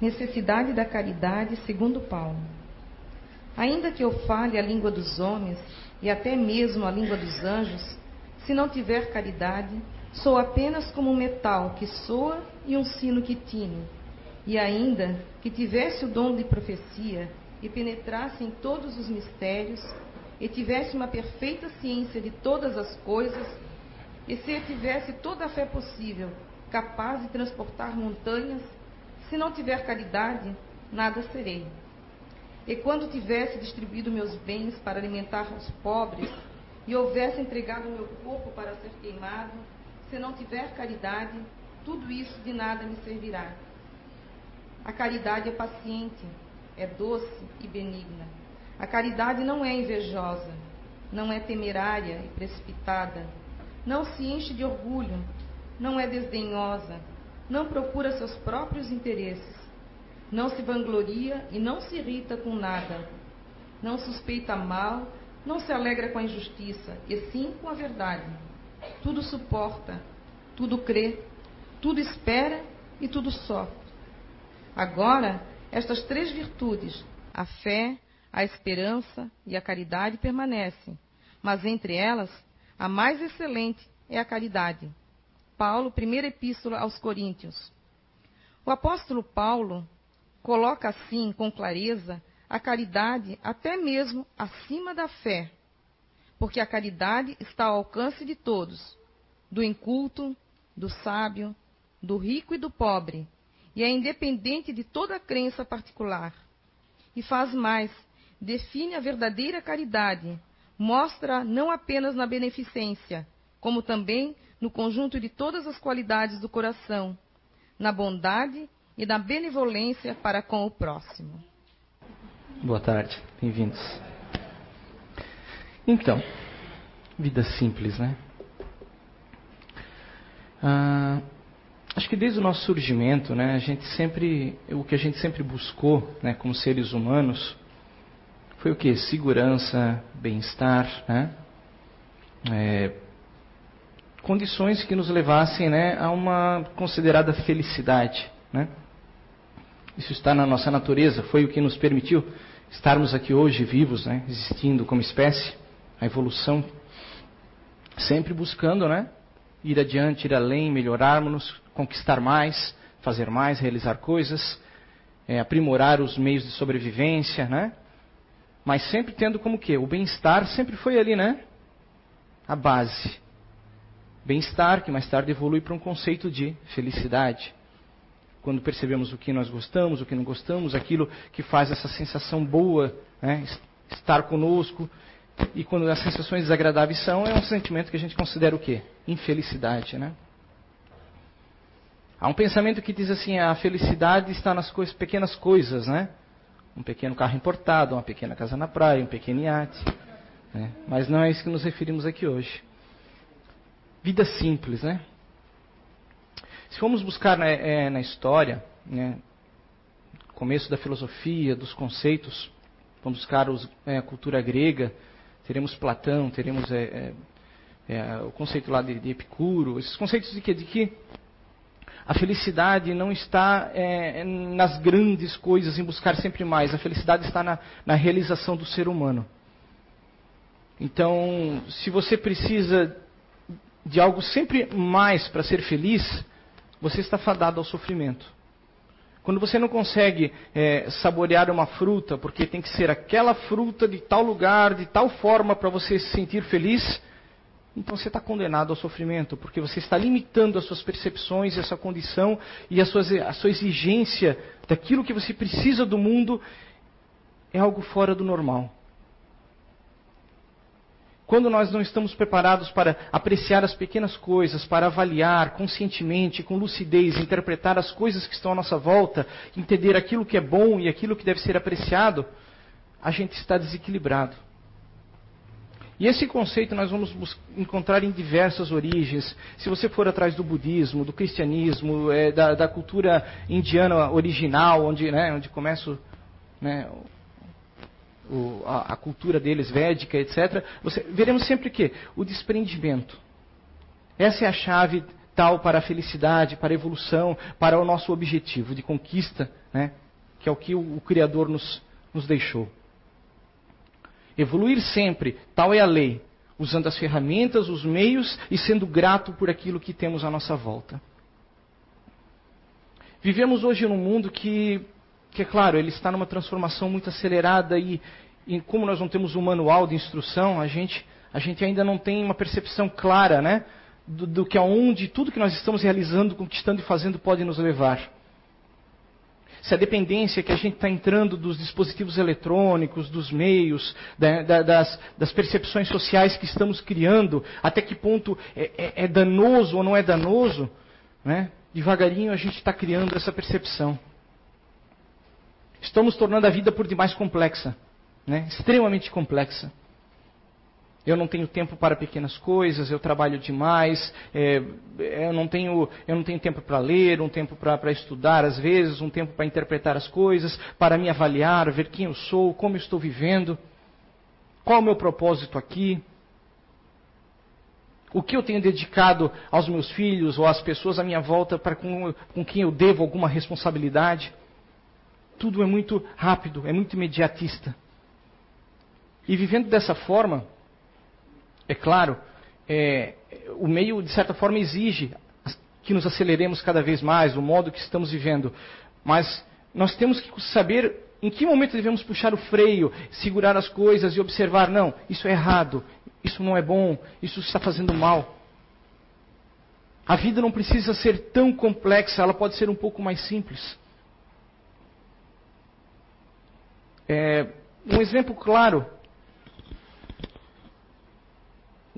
Necessidade da caridade, segundo Paulo. Ainda que eu fale a língua dos homens e até mesmo a língua dos anjos, se não tiver caridade, sou apenas como um metal que soa e um sino que tine. E ainda que tivesse o dom de profecia e penetrasse em todos os mistérios, e tivesse uma perfeita ciência de todas as coisas, e se eu tivesse toda a fé possível, capaz de transportar montanhas, se não tiver caridade, nada serei. E quando tivesse distribuído meus bens para alimentar os pobres, e houvesse entregado meu corpo para ser queimado, se não tiver caridade, tudo isso de nada me servirá. A caridade é paciente, é doce e benigna. A caridade não é invejosa, não é temerária e precipitada, não se enche de orgulho, não é desdenhosa, não procura seus próprios interesses, não se vangloria e não se irrita com nada, não suspeita mal, não se alegra com a injustiça, e sim com a verdade. Tudo suporta, tudo crê, tudo espera e tudo sofre. Agora, estas três virtudes, a fé, a esperança e a caridade permanecem, mas entre elas, a mais excelente é a caridade. Paulo, primeira epístola aos Coríntios. O apóstolo Paulo coloca assim com clareza a caridade até mesmo acima da fé, porque a caridade está ao alcance de todos, do inculto, do sábio, do rico e do pobre, e é independente de toda crença particular. E faz mais, define a verdadeira caridade, mostra não apenas na beneficência, como também no conjunto de todas as qualidades do coração, na bondade e na benevolência para com o próximo. Boa tarde, bem-vindos. Então, vida simples, né? Ah, acho que desde o nosso surgimento, né, a gente sempre, o que a gente sempre buscou, né, como seres humanos, foi o que? Segurança, bem-estar, né? É, condições que nos levassem né, a uma considerada felicidade. Né? Isso está na nossa natureza, foi o que nos permitiu estarmos aqui hoje vivos, né, existindo como espécie, a evolução, sempre buscando né, ir adiante, ir além, melhorarmos, conquistar mais, fazer mais, realizar coisas, é, aprimorar os meios de sobrevivência, né? Mas sempre tendo como que o bem-estar sempre foi ali, né? A base. Bem-estar que mais tarde evolui para um conceito de felicidade. Quando percebemos o que nós gostamos, o que não gostamos, aquilo que faz essa sensação boa, né? estar conosco. E quando as sensações desagradáveis são, é um sentimento que a gente considera o quê? Infelicidade, né? Há um pensamento que diz assim: a felicidade está nas coisas, pequenas coisas, né? um pequeno carro importado, uma pequena casa na praia, um pequeno iate. Né? Mas não é isso que nos referimos aqui hoje. Vida simples, né? Se formos buscar né, é, na história, né, começo da filosofia, dos conceitos, vamos buscar os, é, a cultura grega, teremos Platão, teremos é, é, é o conceito lá de, de, Epicuro, esses conceitos de que, de que a felicidade não está é, nas grandes coisas, em buscar sempre mais. A felicidade está na, na realização do ser humano. Então, se você precisa de algo sempre mais para ser feliz, você está fadado ao sofrimento. Quando você não consegue é, saborear uma fruta, porque tem que ser aquela fruta de tal lugar, de tal forma para você se sentir feliz, então você está condenado ao sofrimento, porque você está limitando as suas percepções, essa condição e a sua, a sua exigência daquilo que você precisa do mundo é algo fora do normal. Quando nós não estamos preparados para apreciar as pequenas coisas, para avaliar conscientemente, com lucidez, interpretar as coisas que estão à nossa volta, entender aquilo que é bom e aquilo que deve ser apreciado, a gente está desequilibrado. E esse conceito nós vamos encontrar em diversas origens. Se você for atrás do budismo, do cristianismo, é, da, da, cultura indiana original, onde, né, onde começa né, o, a, a, cultura deles, védica, etc., você, veremos sempre que o desprendimento. Essa é a chave vital para a felicidade, para a evolução, para o nosso objetivo de conquista, né? que é o que o, o Criador nos, nos deixou. Evoluir sempre, tal é a lei, usando as ferramentas, os meios e sendo grato por aquilo que temos à nossa volta. Vivemos hoje num mundo que, que é claro, ele está numa transformação muito acelerada e, e como nós não temos um manual de instrução, a gente, a gente ainda não tem uma percepção clara, né? Do, do que aonde tudo que nós estamos realizando, conquistando e fazendo pode nos levar se a dependência que a gente está entrando dos dispositivos eletrônicos, dos meios, da, da, das, das, percepções sociais que estamos criando, até que ponto é, é, é danoso ou não é danoso, né? devagarinho a gente está criando essa percepção. Estamos tornando a vida por demais complexa, né? extremamente complexa. Eu não tenho tempo para pequenas coisas, eu trabalho demais, é, eu, não tenho, eu não tenho tempo para ler, um tempo para estudar às vezes, um tempo para interpretar as coisas, para me avaliar, ver quem eu sou, como eu estou vivendo, qual o meu propósito aqui. O que eu tenho dedicado aos meus filhos ou às pessoas à minha volta para com, com quem eu devo alguma responsabilidade? Tudo é muito rápido, é muito imediatista. E vivendo dessa forma, é claro, é, o meio, de certa forma, exige que nos aceleremos cada vez mais, o modo que estamos vivendo. Mas nós temos que saber em que momento devemos puxar o freio, segurar as coisas e observar: não, isso é errado, isso não é bom, isso está fazendo mal. A vida não precisa ser tão complexa, ela pode ser um pouco mais simples. É, um exemplo claro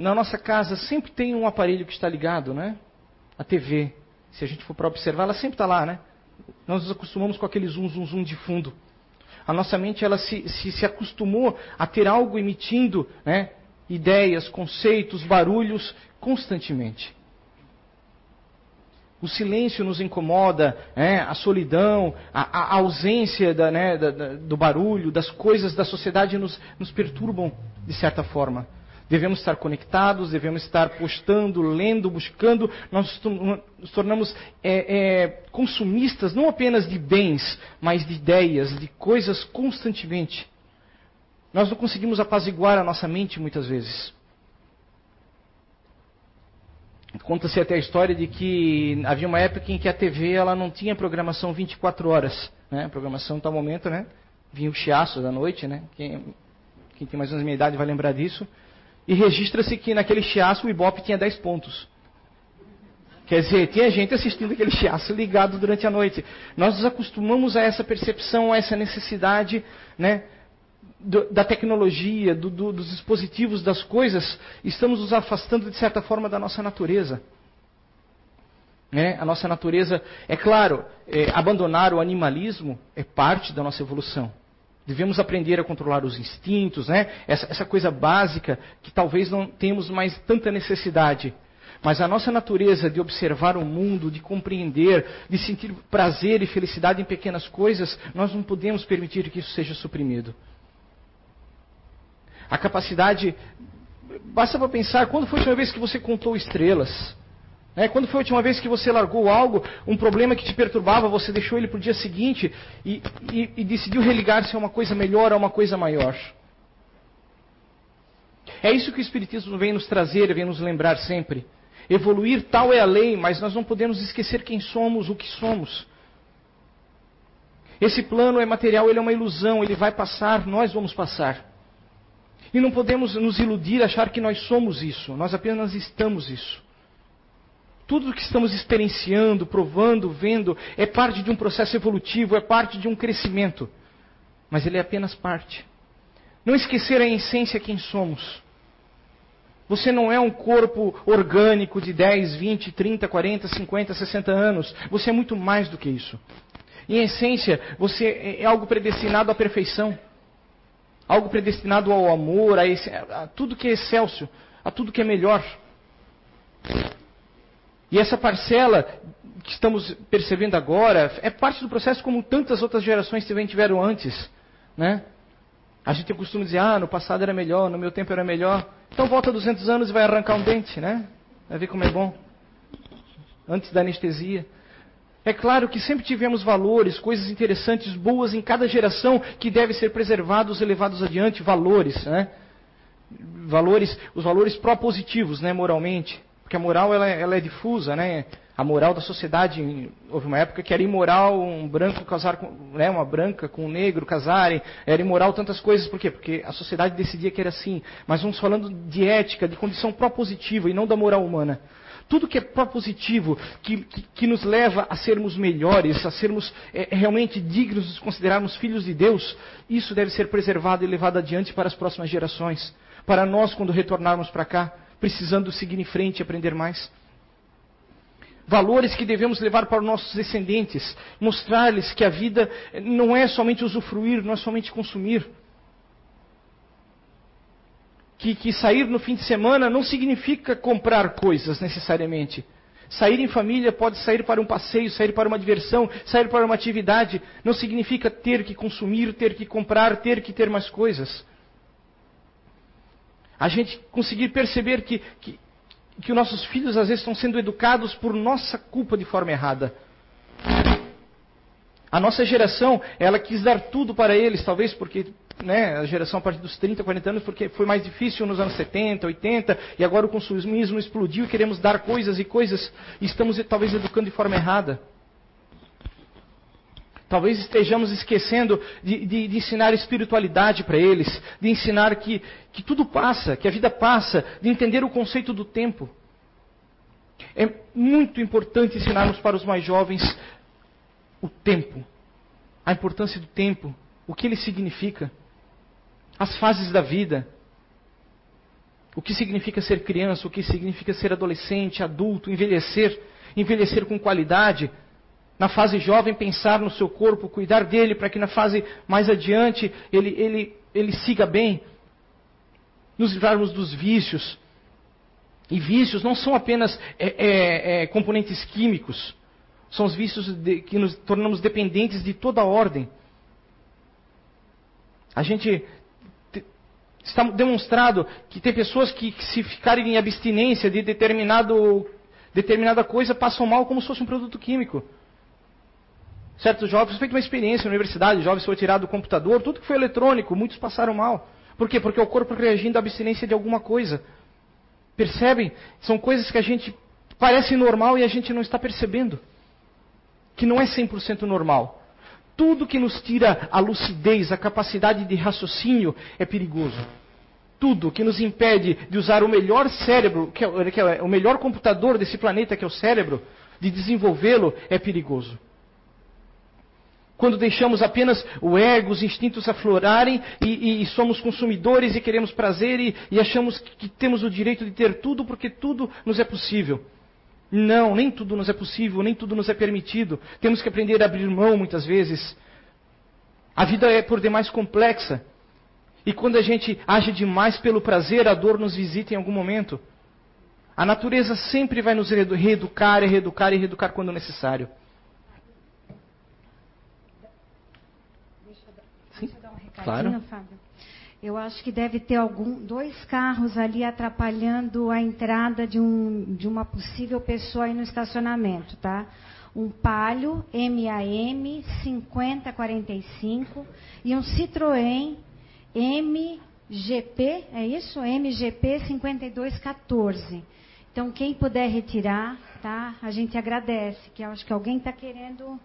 na nossa casa sempre tem um aparelho que está ligado, né? A TV. Se a gente for para observar, ela sempre está lá, né? Nós nos acostumamos com aquele zoom, zoom, zoom de fundo. A nossa mente ela se, se, se acostumou a ter algo emitindo né, ideias, conceitos, barulhos constantemente. O silêncio nos incomoda, né, a solidão, a, a ausência da, né, da, da, do barulho, das coisas da sociedade nos, nos perturbam de certa forma. Devemos estar conectados, devemos estar postando, lendo, buscando. Nós nos tornamos é, é, consumistas não apenas de bens, mas de ideias, de coisas constantemente. Nós não conseguimos apaziguar a nossa mente muitas vezes. Conta-se até a história de que havia uma época em que a TV ela não tinha programação 24 horas. Né? A programação em tal momento, né? Vinha o chiaço da noite, né? Quem, quem tem mais ou menos minha idade vai lembrar disso e registra-se que naquele chiaço o Ibope tinha 10 pontos. Quer dizer, tinha gente assistindo aquele chiaço ligado durante a noite. Nós nos acostumamos a essa percepção, a essa necessidade né, da tecnologia, do, do, dos dispositivos, das coisas. Estamos nos afastando, de certa forma, da nossa natureza. Né? A nossa natureza, é claro, é, abandonar o animalismo é parte da nossa evolução. Devemos aprender a controlar os instintos, né? Essa, essa coisa básica que talvez não temos mais tanta necessidade. Mas a nossa natureza de observar o mundo, de compreender, de sentir prazer e felicidade em pequenas coisas, nós não podemos permitir que isso seja suprimido. A capacidade. Basta para pensar, quando foi a última vez que você contou estrelas? É, quando foi a última vez que você largou algo, um problema que te perturbava, você deixou ele para o dia seguinte e, e, e decidiu religar-se a uma coisa melhor, a uma coisa maior? É isso que o Espiritismo vem nos trazer, vem nos lembrar sempre. Evoluir tal é a lei, mas nós não podemos esquecer quem somos, o que somos. Esse plano é material, ele é uma ilusão, ele vai passar, nós vamos passar. E não podemos nos iludir, achar que nós somos isso, nós apenas estamos isso. Tudo o que estamos experienciando, provando, vendo, é parte de um processo evolutivo, é parte de um crescimento. Mas ele é apenas parte. Não esquecer a essência quem somos. Você não é um corpo orgânico de 10, 20, 30, 40, 50, 60 anos. Você é muito mais do que isso. Em essência, você é, algo predestinado à perfeição. Algo predestinado ao amor, a, esse, a tudo que é excelso, a tudo que é melhor. E essa parcela que estamos percebendo agora é parte do processo como tantas outras gerações também tiveram antes. Né? A gente tem o costume de dizer, ah, no passado era melhor, no meu tempo era melhor. Então volta 200 anos e vai arrancar um dente, né? Vai ver como é bom. antes da anestesia. É claro que sempre tivemos valores, coisas interessantes, boas em cada geração que devem ser preservados e levados adiante, valores, né? Valores, os valores propositivos, né, moralmente. Porque a moral ela, ela é difusa, né? A moral da sociedade, houve uma época que era imoral um branco casar com, né, uma branca com um negro casarem, era imoral tantas coisas, por quê? Porque a sociedade decidia que era assim. Mas vamos falando de ética, de condição propositiva e não da moral humana. Tudo que é propositivo, que, que, que nos leva a sermos melhores, a sermos é, realmente dignos de considerarmos filhos de Deus, isso deve ser preservado e levado adiante para as próximas gerações. Para nós, quando retornarmos para cá, precisando seguir em frente e aprender mais valores que devemos levar para os nossos descendentes, mostrar-lhes que a vida não é somente usufruir, não é somente consumir. Que, que sair no fim de semana não significa comprar coisas necessariamente. Sair em família pode sair para um passeio, sair para uma diversão, sair para uma atividade. Não significa ter que consumir, ter que comprar, ter que ter mais coisas. A gente conseguir perceber que, que, que os nossos filhos às vezes estão sendo educados por nossa culpa de forma errada. A nossa geração, ela quis dar tudo para eles, talvez porque né, a geração a partir dos 30, 40 anos, porque foi mais difícil nos anos 70, 80, e agora o consumismo explodiu e queremos dar coisas e coisas, e estamos talvez educando de forma errada. Talvez estejamos esquecendo de, de, de ensinar espiritualidade para eles, de ensinar que, que tudo passa, que a vida passa, de entender o conceito do tempo. É muito importante ensinarmos para os mais jovens o tempo, a importância do tempo, o que ele significa, as fases da vida, o que significa ser criança, o que significa ser adolescente, adulto, envelhecer, envelhecer com qualidade na fase jovem, pensar no seu corpo, cuidar dele, para que na fase mais adiante ele, ele, ele siga bem. Nos livrarmos dos vícios. E vícios não são apenas é, é, é, componentes químicos, são os vícios de, que nos tornamos dependentes de toda a ordem. A gente está demonstrado que tem pessoas que, que, se ficarem em abstinência de determinado, determinada coisa, passam mal como se fosse um produto químico. Certos jovens, feito uma experiência na universidade, jovens foram tirados do computador, tudo que foi eletrônico, muitos passaram mal. Por quê? Porque o corpo reagindo à abstinência de alguma coisa. Percebem? São coisas que a gente parece normal e a gente não está percebendo. Que não é 100% normal. Tudo que nos tira a lucidez, a capacidade de raciocínio é perigoso. Tudo que nos impede de usar o melhor cérebro, que é, que é o melhor computador desse planeta, que é o cérebro, de desenvolvê-lo, é perigoso quando deixamos apenas o ego, os instintos aflorarem e, e, e somos consumidores e queremos prazer e, e achamos que, que temos o direito de ter tudo porque tudo nos é possível. Não, nem tudo nos é possível, nem tudo nos é permitido. Temos que aprender a abrir mão muitas vezes. A vida é por demais complexa. E quando a gente age demais pelo prazer, a dor nos visita em algum momento. A natureza sempre vai nos reeducar e reeducar e reeducar quando necessário. Claro. Fábio. Eu acho que deve ter algum, dois carros ali atrapalhando a entrada de, um, de uma possível pessoa aí no estacionamento, tá? Um Palio MAM 5045 e um Citroën MGP, é isso? MGP 5214. Então, quem puder retirar, tá? A gente agradece, que eu acho que alguém está querendo,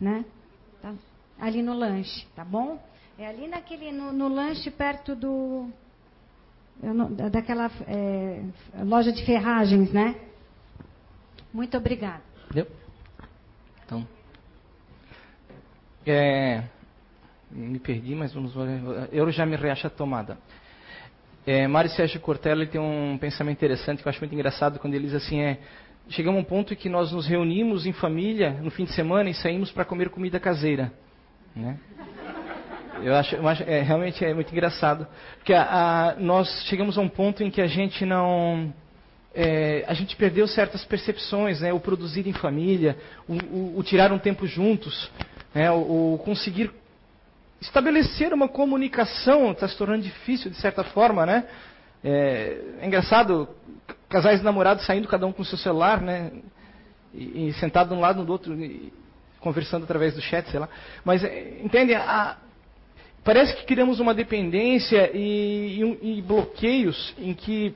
né? Tá ali no lanche, tá bom? É ali naquele, no, no lanche perto do. Daquela é, loja de ferragens, né? Muito obrigada. Deu? Então. É, me perdi, mas vamos Eu já me reacho a tomada. É, Mário Sérgio Cortella tem um pensamento interessante que eu acho muito engraçado quando ele diz assim: é, chegamos a um ponto em que nós nos reunimos em família no fim de semana e saímos para comer comida caseira. Né? Eu acho, eu acho é, realmente é muito engraçado. Porque a, a, nós chegamos a um ponto em que a gente não. É, a gente perdeu certas percepções, né? o produzir em família, o, o, o tirar um tempo juntos, né? o, o conseguir estabelecer uma comunicação está se tornando difícil de certa forma, né? É, é, engraçado, casais namorados saindo cada um com seu celular, né? E, e sentado de um lado do outro, conversando através do chat, sei lá. Mas, é, entende? A, parece que criamos uma dependência e, e, e bloqueios em que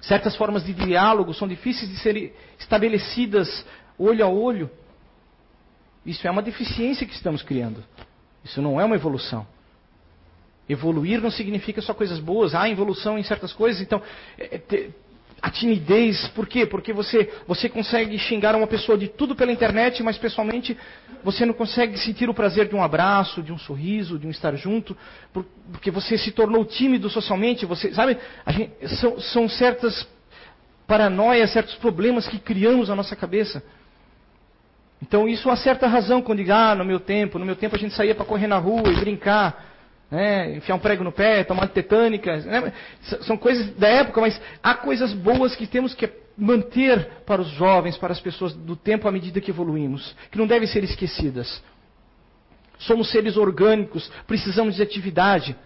certas formas de diálogo são difíceis de serem estabelecidas olho a olho. Isso é uma deficiência que estamos criando. Isso não é uma evolução. Evoluir não significa só coisas boas. Há evolução em certas coisas. Então, é, é a timidez, por quê? Porque você, você consegue xingar uma pessoa de tudo pela internet, mas pessoalmente você não consegue sentir o prazer de um abraço, de um sorriso, de um estar junto, porque você se tornou tímido socialmente. Você, sabe? Gente, são, são certas paranoias, certos problemas que criamos na nossa cabeça. Então isso há certa razão quando diz, ah, no meu tempo, no meu tempo a gente saía para correr na rua e brincar né? enfiar um prego no pé, tomar tetânica. Né? São coisas da época, mas há coisas boas que temos que manter para os jovens, para as pessoas do tempo à medida que evoluímos, que não devem ser esquecidas. Somos seres orgânicos, precisamos de atividade.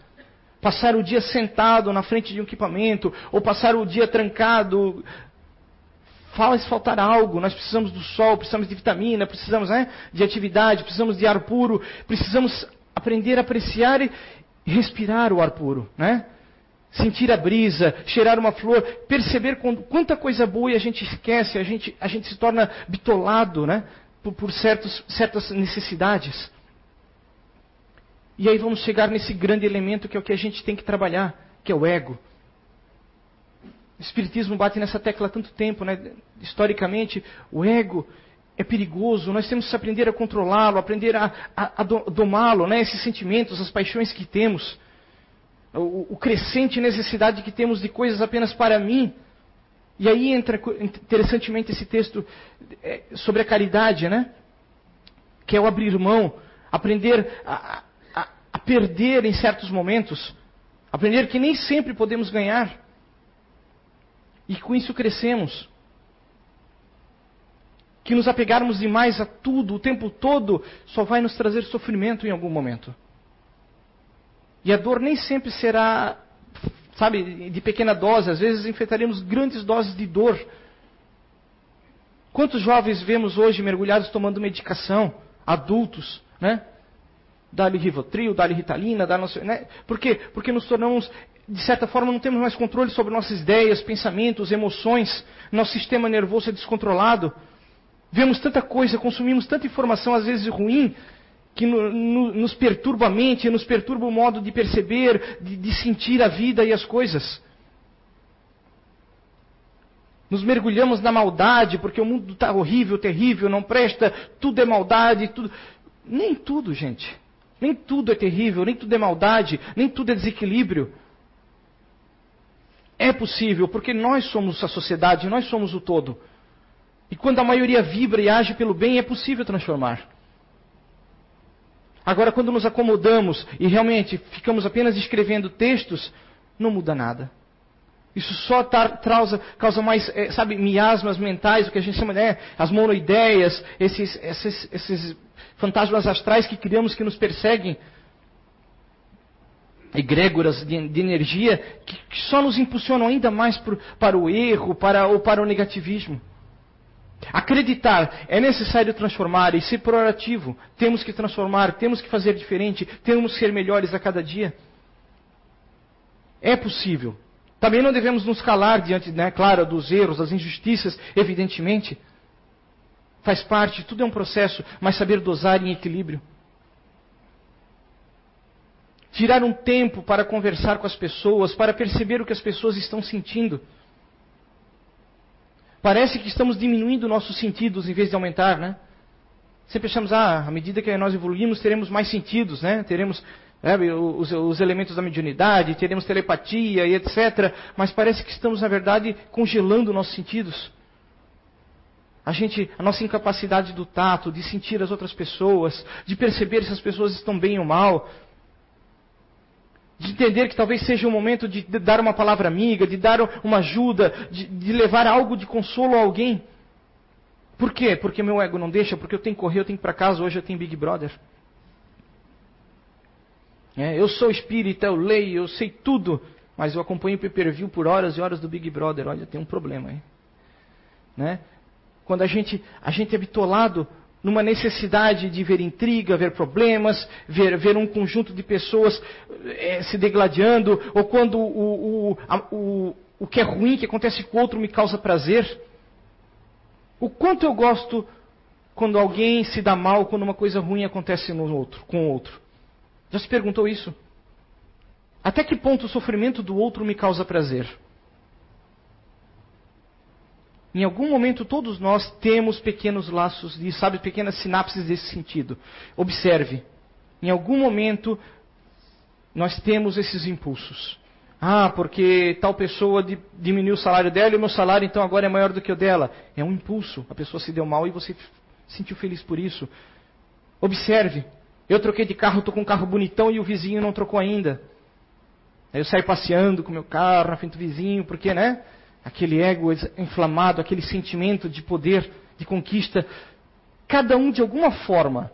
Passar o dia sentado na frente de um equipamento, ou passar o dia trancado, faz faltar algo. Nós precisamos do sol, precisamos de vitamina, precisamos né, de atividade, precisamos de ar puro, precisamos aprender a apreciar e respirar o ar puro, né? Sentir a brisa, cheirar uma flor, perceber quanta coisa boa e a gente esquece, a gente, a gente se torna bitolado, né? Por, por certos, certas necessidades. E aí vamos chegar nesse grande elemento que é o que a gente tem que trabalhar, que é o ego. O Espiritismo bate nessa tecla há tanto tempo, né? Historicamente, o ego é perigoso, nós temos que aprender a controlá-lo, aprender a, a, a domá-lo, né? esses sentimentos, as paixões que temos, o, o, crescente necessidade que temos de coisas apenas para mim. E aí entra interessantemente esse texto é, sobre a caridade, né? que é o abrir mão, aprender a, a, a perder em certos momentos, aprender que nem sempre podemos ganhar. E com isso crescemos que nos apegarmos demais a tudo o tempo todo só vai nos trazer sofrimento em algum momento. E a dor nem sempre será, sabe, de pequena dose, às vezes enfrentaremos grandes doses de dor. Quantos jovens vemos hoje mergulhados tomando medicação, adultos, né? Dá-lhe Rivotril, dá-lhe Ritalina, dá né? Por quê? Porque nos tornamos, de certa forma, não temos mais controle sobre nossas ideias, pensamentos, emoções. Nosso sistema nervoso é descontrolado. Vemos tanta coisa, consumimos tanta informação, às vezes ruim, que no, no, nos perturba a mente, nos perturba o modo de perceber, de, de sentir a vida e as coisas. Nos mergulhamos na maldade, porque o mundo está horrível, terrível, não presta, tudo é maldade, tudo. Nem tudo, gente. Nem tudo é terrível, nem tudo é maldade, nem tudo é desequilíbrio. É possível, porque nós somos a sociedade, nós somos o todo. E quando a maioria vibra e age pelo bem, é possível transformar. Agora, quando nos acomodamos e realmente ficamos apenas escrevendo textos, não muda nada. Isso só causa, causa mais, é, sabe, miasmas mentais, o que a gente chama, né, as monoideias, esses, esses, esses fantasmas astrais que criamos que nos perseguem, egrégoras de, de energia, que, que, só nos impulsionam ainda mais para o erro para, ou para o negativismo. Acreditar é necessário transformar e ser proativo. Temos que transformar, temos que fazer diferente, temos que ser melhores a cada dia. É possível. Também não devemos nos calar diante, né, claro, dos erros, das injustiças, evidentemente. Faz parte, tudo é um processo, mas saber dosar em equilíbrio. Tirar um tempo para conversar com as pessoas, para perceber o que as pessoas estão sentindo. Parece que estamos diminuindo nossos sentidos em vez de aumentar, né? Sempre achamos, ah, à medida que nós evoluímos, teremos mais sentidos, né? Teremos é, os, os, elementos da mediunidade, teremos telepatia e etc. Mas parece que estamos, na verdade, congelando nossos sentidos. A gente, a nossa incapacidade do tato, de sentir as outras pessoas, de perceber se as pessoas estão bem ou mal, de entender que talvez seja o momento de dar uma palavra amiga, de dar uma ajuda, de, de, levar algo de consolo a alguém. Por quê? Porque meu ego não deixa, porque eu tenho que correr, eu tenho que ir para casa, hoje eu tenho Big Brother. É, eu sou espírita, eu leio, eu sei tudo, mas eu acompanho o pay-per-view por horas e horas do Big Brother. Olha, tem um problema aí. Né? quando a gente, a gente é bitolado numa necessidade de ver intriga, ver problemas, ver, ver um conjunto de pessoas é, se degladiando, ou quando o, o, a, o, o que é ruim que acontece com o outro me causa prazer. O quanto eu gosto quando alguém se dá mal, quando uma coisa ruim acontece no outro, com o outro. Já se perguntou isso? Até que ponto o sofrimento do outro me causa prazer? Em algum momento todos nós temos pequenos laços de, sabe, pequenas sinapses desse sentido. Observe. Em algum momento nós temos esses impulsos. Ah, porque tal pessoa diminuiu o salário dela e o meu salário então agora é maior do que o dela. É um impulso. A pessoa se deu mal e você se sentiu feliz por isso. Observe. Eu troquei de carro, estou com um carro bonitão e o vizinho não trocou ainda. Aí eu saio passeando com meu carro na frente do vizinho, porque, né? Aquele ego inflamado, aquele sentimento de poder, de conquista. Cada um, de alguma forma,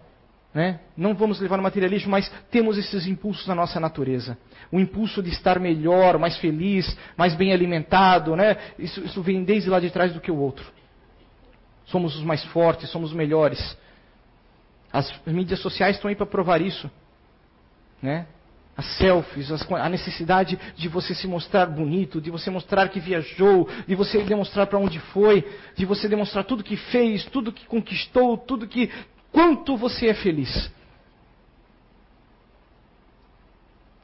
né? não vamos levar no materialismo, mas temos esses impulsos na nossa natureza. O impulso de estar melhor, mais feliz, mais bem alimentado. Né? Isso, isso vem desde lá de trás do que o outro. Somos os mais fortes, somos os melhores. As mídias sociais estão aí para provar isso. Né? As selfies, a necessidade de você se mostrar bonito, de você mostrar que viajou, de você demonstrar para onde foi, de você demonstrar tudo que fez, tudo que conquistou, tudo que. quanto você é feliz.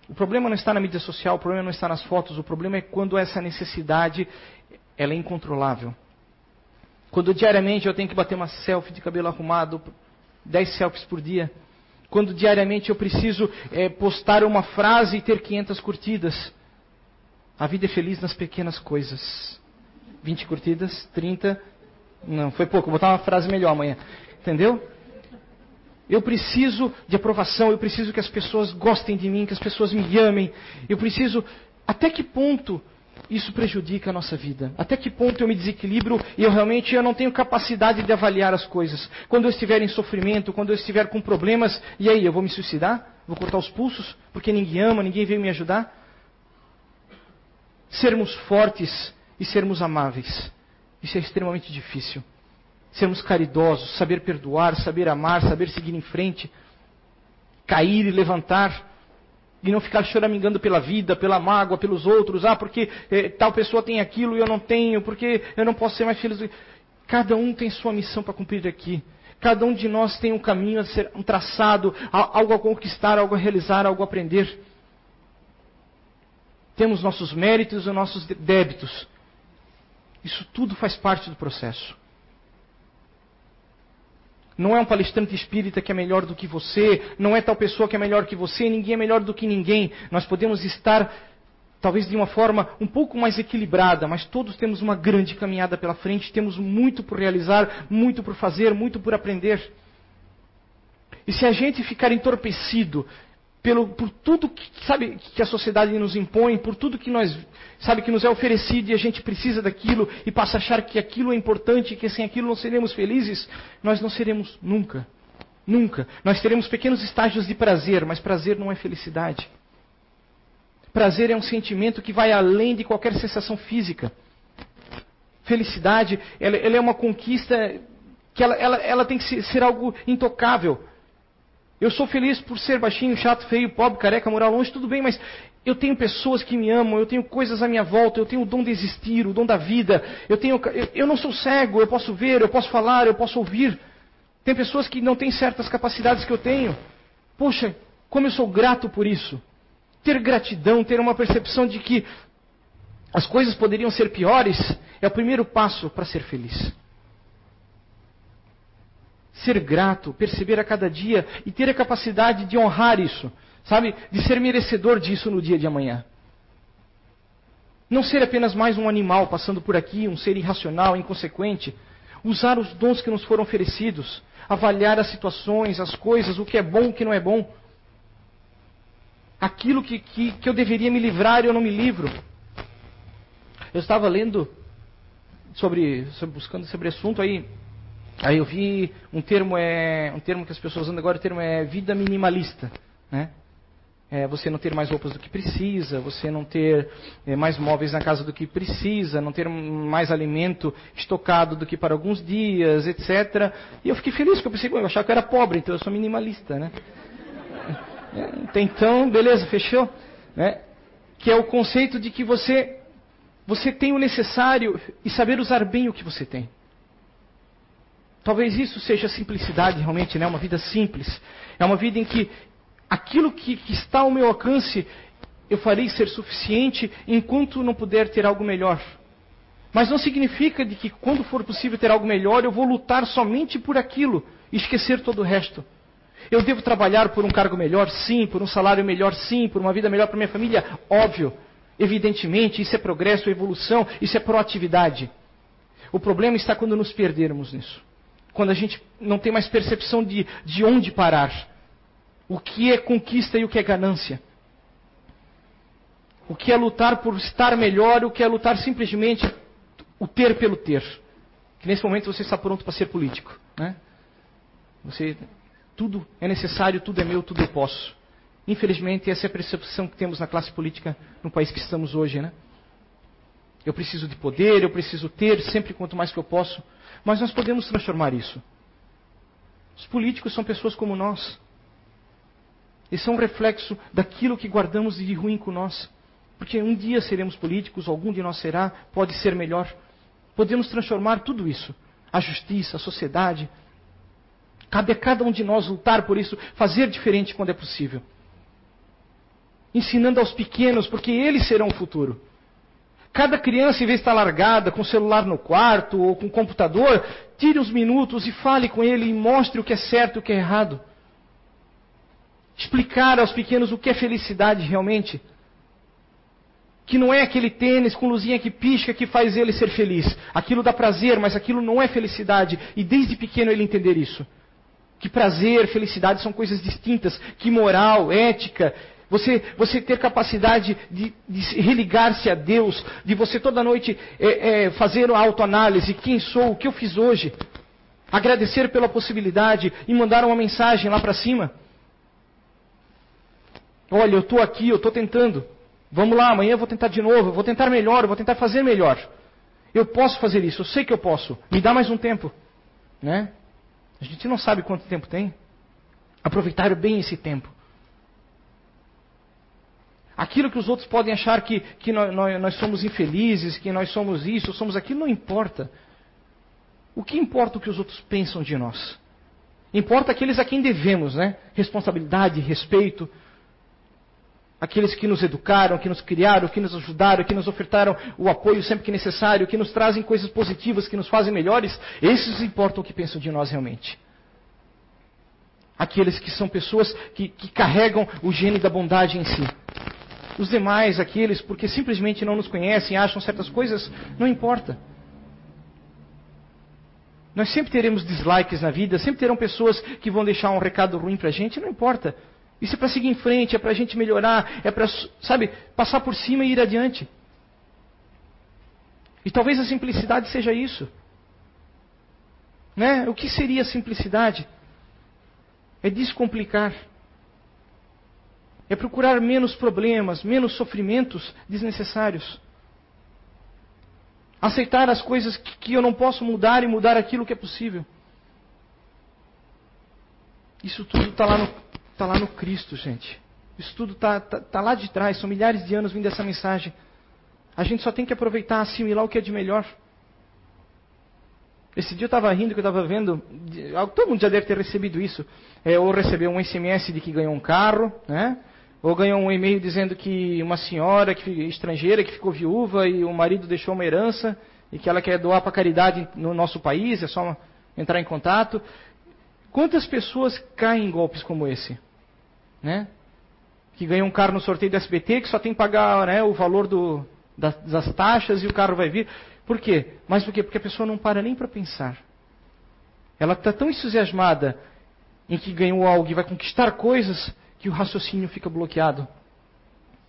O problema não está na mídia social, o problema não está nas fotos, o problema é quando essa necessidade ela é incontrolável. Quando diariamente eu tenho que bater uma selfie de cabelo arrumado, 10 selfies por dia quando diariamente eu preciso é, postar uma frase e ter 500 curtidas. A vida é feliz nas pequenas coisas. 20 curtidas, 30. Não, foi pouco, vou botar uma frase melhor amanhã. Entendeu? Eu preciso de aprovação, eu preciso que as pessoas gostem de mim, que as pessoas me amem. Eu preciso. Até que ponto isso prejudica a nossa vida? Até que ponto eu me desequilibro e eu realmente eu não tenho capacidade de avaliar as coisas? Quando eu estiver em sofrimento, quando eu estiver com problemas, e aí, eu vou me suicidar? Vou cortar os pulsos porque ninguém ama, ninguém veio me ajudar? Sermos fortes e sermos amáveis. Isso é extremamente difícil. Sermos caridosos, saber perdoar, saber amar, saber seguir em frente, cair e levantar e não ficar choramingando pela vida, pela mágoa, pelos outros. Ah, porque eh, tal pessoa tem aquilo e eu não tenho, porque eu não posso ser mais feliz. Cada um tem sua missão para cumprir aqui. Cada um de nós tem um caminho a ser um traçado, algo a conquistar, algo a realizar, algo a aprender. Temos nossos méritos e nossos débitos. Isso tudo faz parte do processo. Não é um palestrante espírita que é melhor do que você, não é tal pessoa que é melhor que você, ninguém é melhor do que ninguém. Nós podemos estar, talvez de uma forma um pouco mais equilibrada, mas todos temos uma grande caminhada pela frente, temos muito por realizar, muito por fazer, muito por aprender. E se a gente ficar entorpecido pelo, por tudo que, sabe, que a sociedade nos impõe, por tudo que nós, sabe, que nos é oferecido e a gente precisa daquilo e passa a achar que aquilo é importante e que sem aquilo não seremos felizes, nós não seremos nunca. Nunca. Nós teremos pequenos estágios de prazer, mas prazer não é felicidade. Prazer é um sentimento que vai além de qualquer sensação física. Felicidade, ela, ela é uma conquista que ela, ela, ela tem que ser, ser algo intocável. Eu sou feliz por ser baixinho, chato, feio, pobre, careca, morar longe, tudo bem, mas eu tenho pessoas que me amam, eu tenho coisas à minha volta, eu tenho o dom de existir, o dom da vida. Eu, tenho, eu, eu não sou cego, eu posso ver, eu posso falar, eu posso ouvir. Tem pessoas que não têm certas capacidades que eu tenho. Poxa, como eu sou grato por isso. Ter gratidão, ter uma percepção de que as coisas poderiam ser piores, é o primeiro passo para ser feliz ser grato, perceber a cada dia e ter a capacidade de honrar isso, sabe? De ser merecedor disso no dia de amanhã. Não ser apenas mais um animal passando por aqui, um ser irracional, inconsequente. Usar os dons que nos foram oferecidos, avaliar as situações, as coisas, o que é bom, o que não é bom. Aquilo que, que, que eu deveria me livrar e eu não me livro. Eu estava lendo sobre, sobre buscando sobre assunto aí Aí eu vi um termo é um termo que as pessoas usam agora, o termo é vida minimalista, né? é, você não ter mais roupas do que precisa, você não ter é, mais móveis na casa do que precisa, não ter mais alimento estocado do que para alguns dias, etc. E eu fiquei feliz, porque eu pensei, eu achava que eu era pobre, então eu sou minimalista, né? É, então, beleza, fechou? Né? Que é o conceito de que você, você tem o necessário e saber usar bem o que você tem. Talvez isso seja simplicidade realmente, né? Uma vida simples. É uma vida em que aquilo que, que está ao meu alcance eu farei ser suficiente enquanto não puder ter algo melhor. Mas não significa de que quando for possível ter algo melhor, eu vou lutar somente por aquilo e esquecer todo o resto. Eu devo trabalhar por um cargo melhor, sim, por um salário melhor, sim, por uma vida melhor para minha família, óbvio. Evidentemente, isso é progresso, evolução, isso é proatividade. O problema está quando nos perdermos nisso quando a gente não tem mais percepção de, de onde parar. O que é conquista e o que é ganância. O que é lutar por estar melhor, o que é lutar simplesmente o ter pelo ter. Que nesse momento você está pronto para ser político. Né? Você, tudo é necessário, tudo é meu, tudo eu posso. Infelizmente, essa é a percepção que temos na classe política no país que estamos hoje. Né? Eu preciso de poder, eu preciso ter sempre quanto mais que eu posso. Mas nós podemos transformar isso. Os políticos são pessoas como nós. E são um reflexo daquilo que guardamos de ruim com nós. Porque um dia seremos políticos, algum de nós será, pode ser melhor. Podemos transformar tudo isso. A justiça, a sociedade. Cabe a cada um de nós lutar por isso, fazer diferente quando é possível. Ensinando aos pequenos, porque eles serão o futuro. Cada criança, em vez de estar largada com o celular no quarto ou com o computador, tire uns minutos e fale com ele e mostre o que é certo e o que é errado. Explicar aos pequenos o que é felicidade realmente. Que não é aquele tênis com luzinha que pisca que faz ele ser feliz. Aquilo dá prazer, mas aquilo não é felicidade. E desde pequeno ele entender isso. Que prazer, felicidade são coisas distintas. Que moral, ética, você, você ter capacidade de, de religar-se a Deus, de você toda noite é, é, fazer uma autoanálise, quem sou, o que eu fiz hoje, agradecer pela possibilidade e mandar uma mensagem lá para cima. Olha, eu estou aqui, eu estou tentando. Vamos lá, amanhã eu vou tentar de novo, eu vou tentar melhor, eu vou tentar fazer melhor. Eu posso fazer isso, eu sei que eu posso. Me dá mais um tempo. Né? A gente não sabe quanto tempo tem. Aproveitar bem esse tempo. Aquilo que os outros podem achar que, que nós, nós, somos infelizes, que nós somos isso, somos aquilo, não importa. O que importa o que os outros pensam de nós? Importa aqueles a quem devemos, né? Responsabilidade, respeito. Aqueles que nos educaram, que nos criaram, que nos ajudaram, que nos ofertaram o apoio sempre que necessário, que nos trazem coisas positivas, que nos fazem melhores. Esses importam o que pensam de nós realmente. Aqueles que são pessoas que, que carregam o gene da bondade em si. Os demais, aqueles, porque simplesmente não nos conhecem, acham certas coisas, não importa. Nós sempre teremos dislikes na vida, sempre terão pessoas que vão deixar um recado ruim para a gente, não importa. Isso é para seguir em frente, é para a gente melhorar, é para, sabe, passar por cima e ir adiante. E talvez a simplicidade seja isso. Né? O que seria simplicidade? É descomplicar. É procurar menos problemas, menos sofrimentos desnecessários. Aceitar as coisas que eu não posso mudar e mudar aquilo que é possível. Isso tudo está lá, no, tá lá no Cristo, gente. Isso tudo está tá, tá lá de trás. São milhares de anos vindo essa mensagem. A gente só tem que aproveitar, assimilar o que é de melhor. Esse dia eu estava rindo que eu estava vendo, todo mundo já deve ter recebido isso, é, ou recebeu um SMS de que ganhou um carro, né? Ou ganhou um e-mail dizendo que uma senhora que, estrangeira que ficou viúva e o marido deixou uma herança e que ela quer doar para caridade no nosso país, é só entrar em contato. Quantas pessoas caem em golpes como esse? Né? Que ganham um carro no sorteio do SBT, que só tem que pagar né, o valor do, das, das taxas e o carro vai vir. Por quê? Mas por quê? Porque a pessoa não para nem para pensar. Ela está tão entusiasmada em que ganhou algo e vai conquistar coisas que o raciocínio fica bloqueado.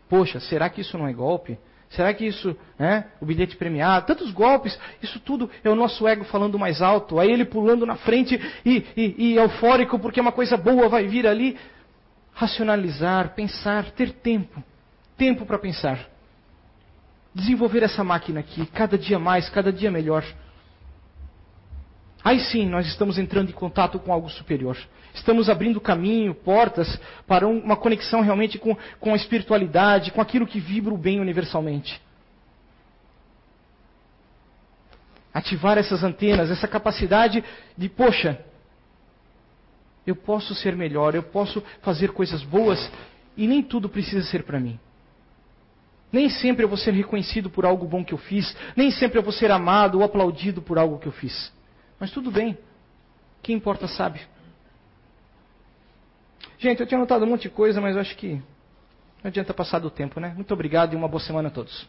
Poxa, será que isso não é golpe? Será que isso, né, o bilhete premiado, tantos golpes, isso tudo é o nosso ego falando mais alto, aí ele pulando na frente e, e, e eufórico porque uma coisa boa vai vir ali. racionalizar, pensar, ter tempo. Tempo para pensar. Desenvolver essa máquina aqui, cada dia mais, cada dia melhor. Aí sim, nós estamos entrando em contato com algo superior. Estamos abrindo caminho, portas para uma conexão realmente com, com a espiritualidade, com aquilo que vibra o bem universalmente. Ativar essas antenas, essa capacidade de, poxa, eu posso ser melhor, eu posso fazer coisas boas e nem tudo precisa ser para mim. Nem sempre eu vou ser reconhecido por algo bom que eu fiz, nem sempre eu vou ser amado ou aplaudido por algo que eu fiz. Mas tudo bem. Quem importa sabe. Gente, eu tinha anotado um monte de coisa, mas eu acho que não adianta passar do tempo, né? Muito obrigado e uma boa semana a todos.